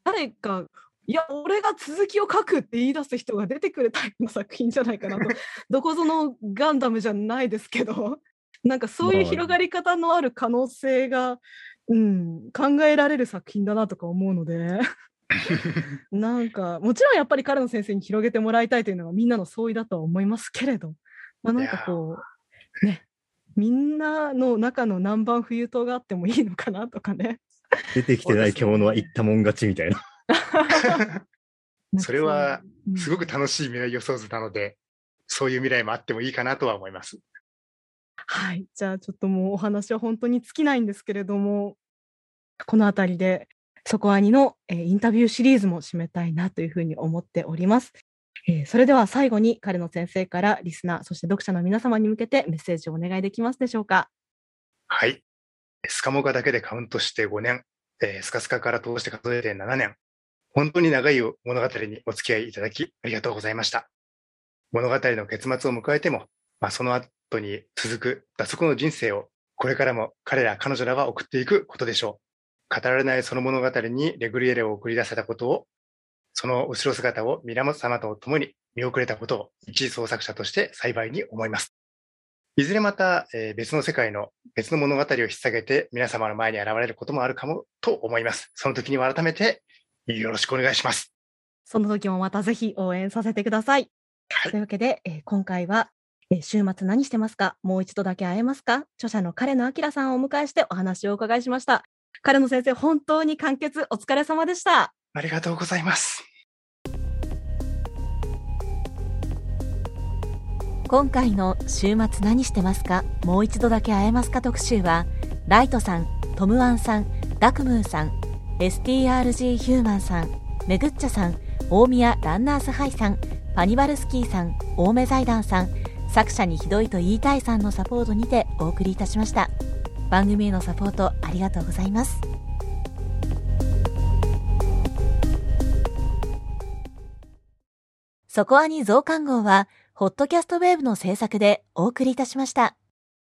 誰かいや、俺が続きを書くって言い出す人が出てくるタイプの作品じゃないかなと。どこぞのガンダムじゃないですけど、なんかそういう広がり方のある可能性が、うん、考えられる作品だなとか思うので、なんか、もちろんやっぱり彼の先生に広げてもらいたいというのがみんなの相違だとは思いますけれど、まあなんかこう、ね、みんなの中の南蛮冬刀があってもいいのかなとかね。出てきてない獣は言ったもん勝ちみたいな。それはうんすごく楽しい未来予想図なので、そういう未来もあってもいいかなとは思います。はい。じゃあちょっともうお話は本当に尽きないんですけれども、このあたりで、そこアニの、えーインタビューシリーズも締めたいなというふうに思っております。えーそれでは最後に彼の先生からリスナー、そして読者の皆様に向けてメッセージをお願いできますでしょうか？はい。スカモガだけでカウントして5年、えースカスカから通して数えて7年、本当に長い物語にお付き合いいただきありがとうございました。物語の結末を迎えても、まあ、その後に続く脱足の人生をこれからも彼ら彼女らは送っていくことでしょう。語られないその物語にレグリエレを送り出せたことを、その後ろ姿を源様と共に見送れたことを一創作者として幸いに思います。いずれまた、えー別の世界の別の物語を引っ提げて皆様の前に現れることもあるかもと思います。その時には改めてよろしくお願いします。その時もまたぜひ応援させてください。はいというわけで、えー今回は、えー週末何してますか？もう一度だけ会えますか？著者の彼の明さんをお迎えしてお話をお伺いしました。彼の先生、本当に完結お疲れ様でした。ありがとうございます。今回の週末何してますか？もう一度だけ会えますか？特集はライトさん、トムワンさん、ダクムーさん、STRG ヒューマンさん、メグッチャさん、大宮ランナースハイさん、パニバルスキーさん、青梅財団さん、作者にひどいと言いたいさんのサポートにてお送りいたしました。番組へのサポートありがとうございます。そこアニ増刊号は、ホットキャストウェーブの制作でお送りいたしました。